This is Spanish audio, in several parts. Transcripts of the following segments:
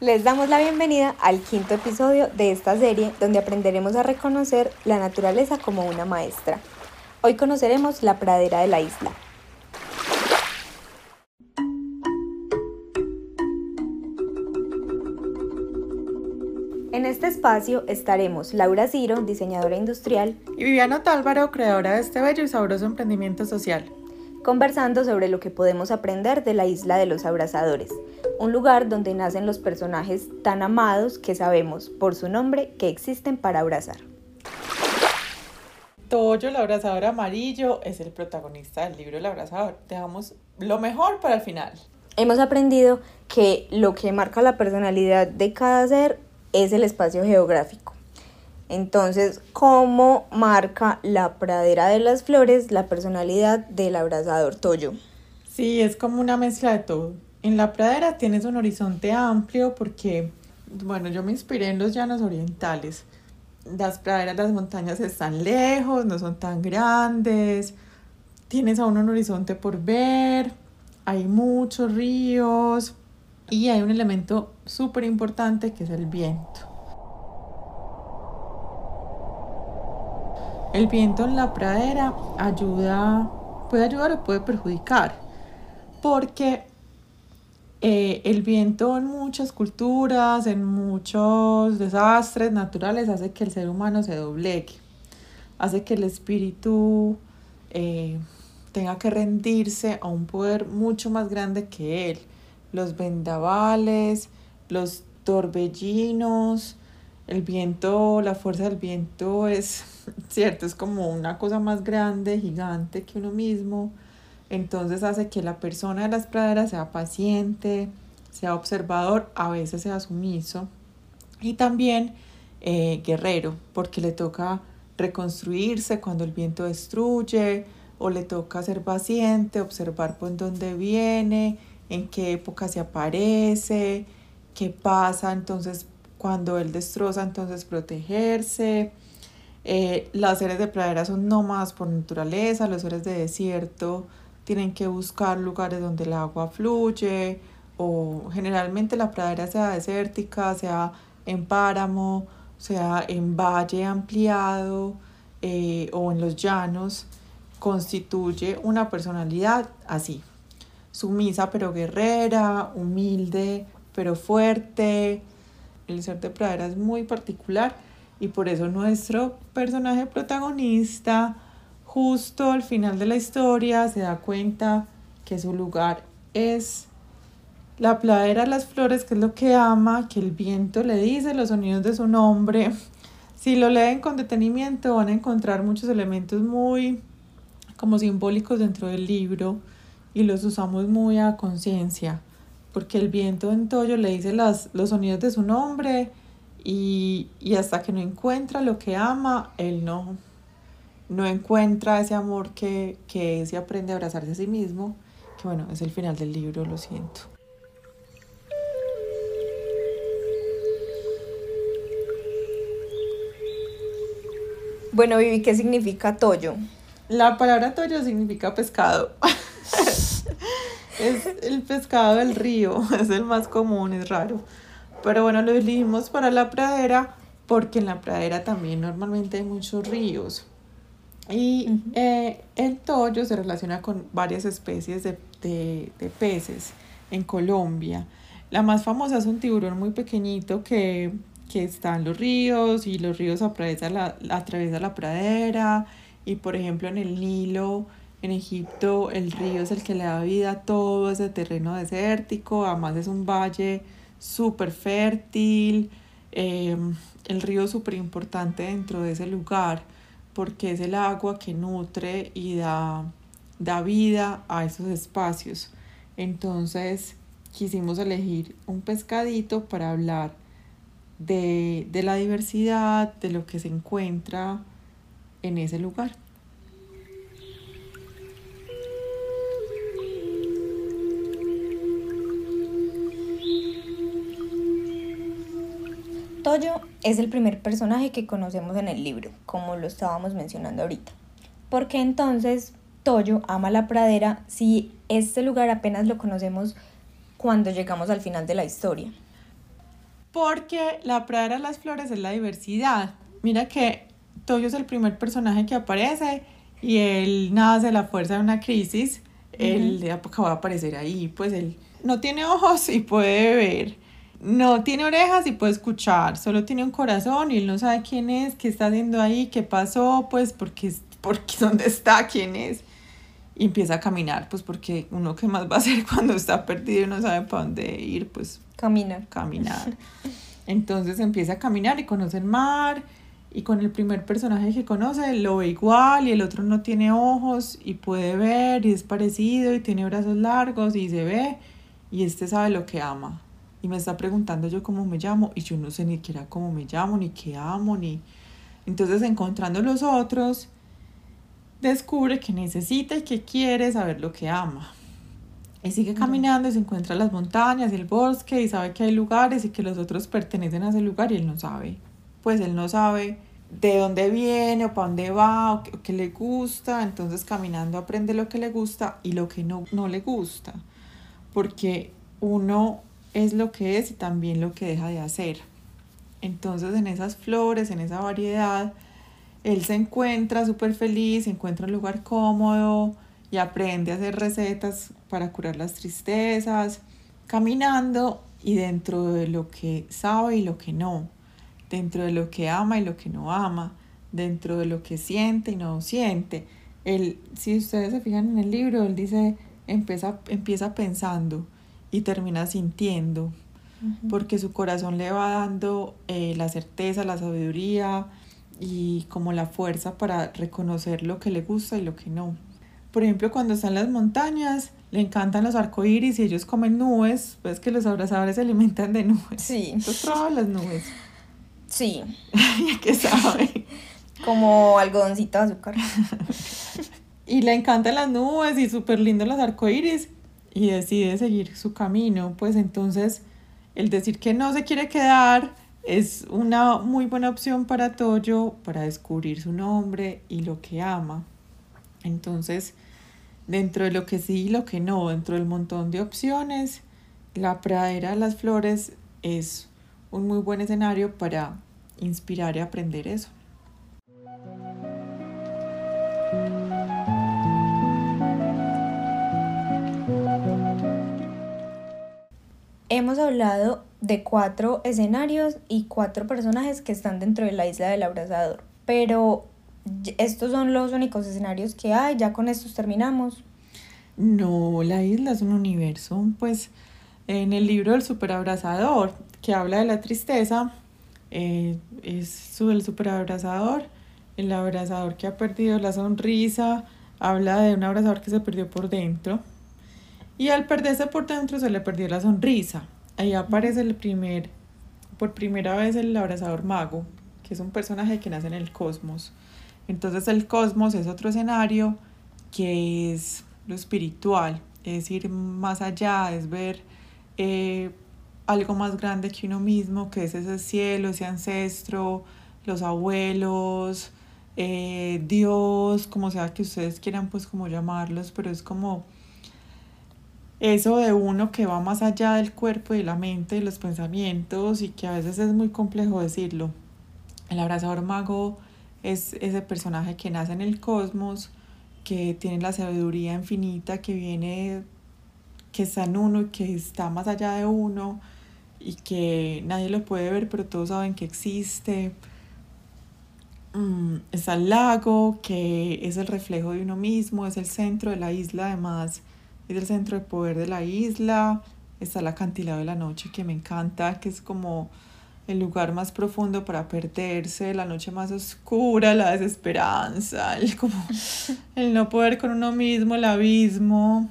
Les damos la bienvenida al quinto episodio de esta serie donde aprenderemos a reconocer la naturaleza como una maestra. Hoy conoceremos la pradera de la isla. En este espacio estaremos Laura Ciro, diseñadora industrial, y Viviana Tálvaro, creadora de este bello y sabroso emprendimiento social, conversando sobre lo que podemos aprender de la isla de los abrazadores, un lugar donde nacen los personajes tan amados que sabemos por su nombre que existen para abrazar. Toyo, el abrazador amarillo, es el protagonista del libro El abrazador. Dejamos lo mejor para el final. Hemos aprendido que lo que marca la personalidad de cada ser es el espacio geográfico. Entonces, ¿cómo marca la pradera de las flores la personalidad del abrazador Toyo? Sí, es como una mezcla de todo. En la pradera tienes un horizonte amplio porque, bueno, yo me inspiré en los llanos orientales. Las praderas, las montañas están lejos, no son tan grandes. Tienes aún un horizonte por ver, hay muchos ríos y hay un elemento súper importante que es el viento. El viento en la pradera ayuda, puede ayudar o puede perjudicar, porque eh, el viento en muchas culturas, en muchos desastres naturales, hace que el ser humano se doblegue, hace que el espíritu eh, tenga que rendirse a un poder mucho más grande que él. Los vendavales, los torbellinos, el viento, la fuerza del viento es cierto, es como una cosa más grande, gigante que uno mismo entonces hace que la persona de las praderas sea paciente, sea observador, a veces sea sumiso y también eh, guerrero, porque le toca reconstruirse cuando el viento destruye o le toca ser paciente, observar por dónde viene, en qué época se aparece, qué pasa, entonces cuando él destroza, entonces protegerse. Eh, las seres de pradera son nómadas por naturaleza, los seres de desierto tienen que buscar lugares donde el agua fluye o generalmente la pradera sea desértica, sea en páramo, sea en valle ampliado eh, o en los llanos, constituye una personalidad así, sumisa pero guerrera, humilde pero fuerte. El ser de pradera es muy particular y por eso nuestro personaje protagonista justo al final de la historia se da cuenta que su lugar es la pladera las flores, que es lo que ama, que el viento le dice los sonidos de su nombre. Si lo leen con detenimiento van a encontrar muchos elementos muy como simbólicos dentro del libro y los usamos muy a conciencia, porque el viento en Toyo le dice las, los sonidos de su nombre y, y hasta que no encuentra lo que ama, él no, no encuentra ese amor que, que y aprende a abrazarse a sí mismo, que bueno, es el final del libro, lo siento. Bueno, Vivi, ¿qué significa toyo? La palabra toyo significa pescado. es el pescado del río, es el más común, es raro. Pero bueno, lo elegimos para la pradera porque en la pradera también normalmente hay muchos ríos. Y eh, el toyo se relaciona con varias especies de, peces en Colombia. La más famosa es un tiburón muy pequeñito que, está en los ríos y los ríos atraviesa la, atraviesa la pradera. Y por ejemplo en el Nilo, en Egipto, el río es el que le da vida a todo ese terreno desértico. Además es un valle súper fértil. Eh, el río súper importante dentro de ese lugar porque es el agua que nutre y da, da vida a esos espacios. Entonces quisimos elegir un pescadito para hablar de, de la diversidad, de lo que se encuentra en ese lugar. Toyo es el primer personaje que conocemos en el libro, como lo estábamos mencionando ahorita. Porque entonces Toyo ama la pradera si este lugar apenas lo conocemos cuando llegamos al final de la historia? Porque la pradera de las flores es la diversidad. Mira que Toyo es el primer personaje que aparece y él nace de la fuerza de una crisis. Él acaba de aparecer ahí, pues él no tiene ojos y puede ver. No tiene orejas y puede escuchar, solo tiene un corazón y él no sabe quién es, qué está haciendo ahí, qué pasó, pues porque, porque dónde está, quién es. Y empieza a caminar, pues porque uno qué más va a hacer cuando está perdido y no sabe para dónde ir, pues caminar. Caminar. Entonces empieza a caminar y conoce el mar y con el primer personaje que conoce lo ve igual y el otro no tiene ojos y puede ver y es parecido y tiene brazos largos y se ve y este sabe lo que ama y me está preguntando yo cómo me llamo y yo no sé ni siquiera cómo me llamo ni qué amo ni entonces encontrando los otros descubre que necesita y que quiere saber lo que ama. Y sigue caminando y se encuentra las montañas y el bosque y sabe que hay lugares y que los otros pertenecen a ese lugar y él no sabe. Pues él no sabe de dónde viene o para dónde va o qué, le gusta, entonces caminando aprende lo que le gusta y lo que no, no le gusta, porque uno es lo que es y también lo que deja de hacer. Entonces en esas flores, en esa variedad, él se encuentra súper feliz, se encuentra un lugar cómodo y aprende a hacer recetas para curar las tristezas, caminando y dentro de lo que sabe y lo que no dentro de lo que ama y lo que no ama, dentro de lo que siente y no siente. Él, si ustedes se fijan en el libro, él dice, empieza, empieza pensando y termina sintiendo, porque su corazón le va dando eh, la certeza, la sabiduría y como la fuerza para reconocer lo que le gusta y lo que no. Por ejemplo, cuando está en las montañas, le encantan los arcoíris y ellos comen nubes, pues que los abrazadores se alimentan de nubes. Sí. Entonces las nubes. Sí. ¿Qué sabe? Como algodoncito de azúcar. y le encantan las nubes y súper lindo los arcoíris y decide seguir su camino. Pues entonces, el decir que no se quiere quedar es una muy buena opción para Toyo para descubrir su nombre y lo que ama. Entonces, dentro de lo que sí y lo que no, dentro del montón de opciones, la pradera de las flores es un muy buen escenario para inspirar y aprender eso. Hemos hablado de cuatro escenarios y cuatro personajes que están dentro de la isla del abrazador, pero estos son los únicos escenarios que hay, ya con estos terminamos. No, la isla es un universo, pues en el libro del superabrazador que habla de la tristeza, eh, es el superabrazador, el abrazador que ha perdido la sonrisa, habla de un abrazador que se perdió por dentro. Y al perderse por dentro se le perdió la sonrisa. Ahí aparece el primer, por primera vez el abrazador mago, que es un personaje que nace en el cosmos. Entonces el cosmos es otro escenario que es lo espiritual, es ir más allá, es ver eh, algo más grande que uno mismo, que es ese cielo, ese ancestro, los abuelos, eh, Dios, como sea que ustedes quieran pues como llamarlos, pero es como eso de uno que va más allá del cuerpo y la mente y los pensamientos y que a veces es muy complejo decirlo. El abrazador mago es ese personaje que nace en el cosmos, que tiene la sabiduría infinita, que viene, que está en uno y que está más allá de uno, y que nadie lo puede ver, pero todos saben que existe. Mm, está el lago, que es el reflejo de uno mismo, es el centro de la isla, además es el centro de poder de la isla. Está el acantilado de la noche, que me encanta, que es como el lugar más profundo para perderse, la noche más oscura, la desesperanza, el, como, el no poder con uno mismo, el abismo.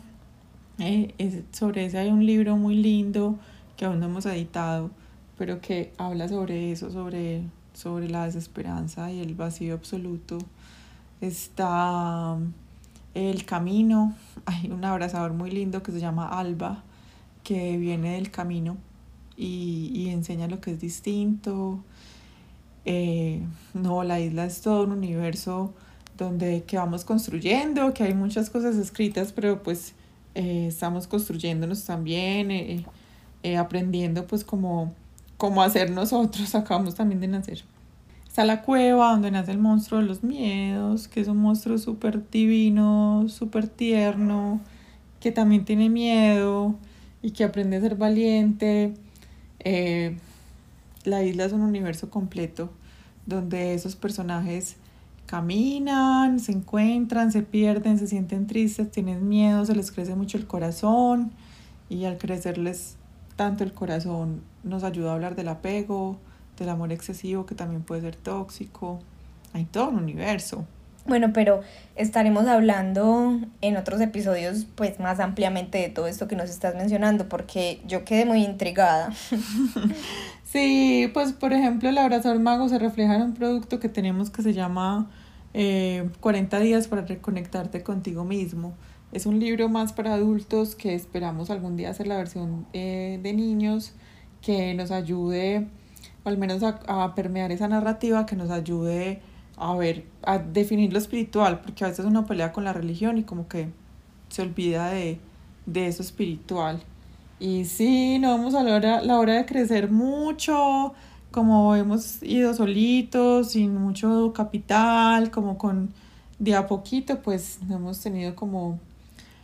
Eh, sobre ese hay un libro muy lindo que aún no hemos editado, pero que habla sobre eso, sobre, sobre la desesperanza y el vacío absoluto. Está El Camino, hay un abrazador muy lindo que se llama Alba, que viene del camino y, y enseña lo que es distinto. Eh, no, la isla es todo un universo donde que vamos construyendo, que hay muchas cosas escritas, pero pues eh, estamos construyéndonos también. Eh, eh, aprendiendo pues como como hacer nosotros, acabamos también de nacer. Está la cueva donde nace el monstruo de los miedos, que es un monstruo súper divino, súper tierno, que también tiene miedo y que aprende a ser valiente. Eh, la isla es un universo completo donde esos personajes caminan, se encuentran, se pierden, se sienten tristes, tienen miedo, se les crece mucho el corazón y al crecerles tanto el corazón nos ayuda a hablar del apego, del amor excesivo que también puede ser tóxico. Hay todo un universo. Bueno, pero estaremos hablando en otros episodios pues más ampliamente de todo esto que nos estás mencionando porque yo quedé muy intrigada. sí, pues por ejemplo el abrazador mago se refleja en un producto que tenemos que se llama 40 eh, días para reconectarte contigo mismo. Es un libro más para adultos que esperamos algún día hacer la versión eh, de niños que nos ayude, o al menos a, a, permear esa narrativa, que nos ayude a ver, a definir lo espiritual, porque a veces uno pelea con la religión y como que se olvida de, de eso espiritual. Y sí, no vamos a la hora, la hora de crecer mucho, como hemos ido solitos, sin mucho capital, como con de a poquito, pues no hemos tenido como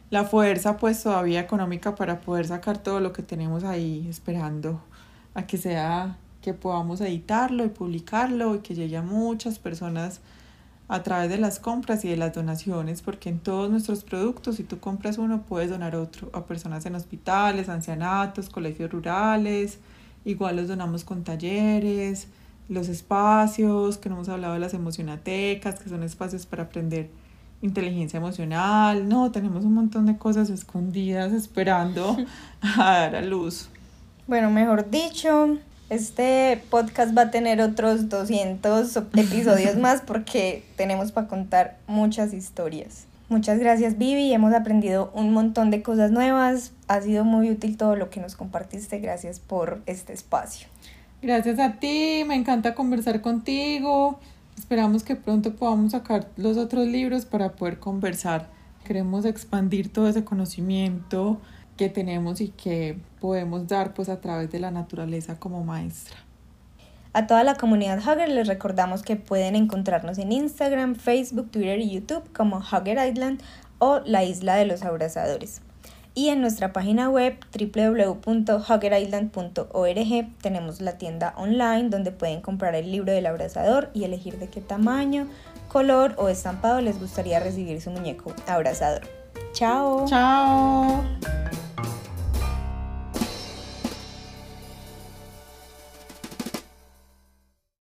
la fuerza pues todavía económica para poder sacar todo lo que tenemos ahí esperando a que sea que podamos editarlo y publicarlo y que llegue a muchas personas a través de las compras y de las donaciones, porque en todos nuestros productos, si tú compras uno, puedes donar otro a personas en hospitales, ancianatos, colegios rurales, Igual los donamos con talleres, los espacios, que no hemos hablado de las emocionatecas, que son espacios para aprender inteligencia emocional. No, tenemos un montón de cosas escondidas esperando a dar a luz. Bueno, mejor dicho, este podcast va a tener otros 200 episodios más porque tenemos para contar muchas historias. Muchas gracias Vivi, hemos aprendido un montón de cosas nuevas, ha sido muy útil todo lo que nos compartiste, gracias por este espacio. Gracias a ti, me encanta conversar contigo, esperamos que pronto podamos sacar los otros libros para poder conversar, queremos expandir todo ese conocimiento que tenemos y que podemos dar pues a través de la naturaleza como maestra. A toda la comunidad Hugger les recordamos que pueden encontrarnos en Instagram, Facebook, Twitter y YouTube como Hugger Island o la Isla de los Abrazadores. Y en nuestra página web www.huggerisland.org tenemos la tienda online donde pueden comprar el libro del abrazador y elegir de qué tamaño, color o estampado les gustaría recibir su muñeco abrazador. Chao. Chao.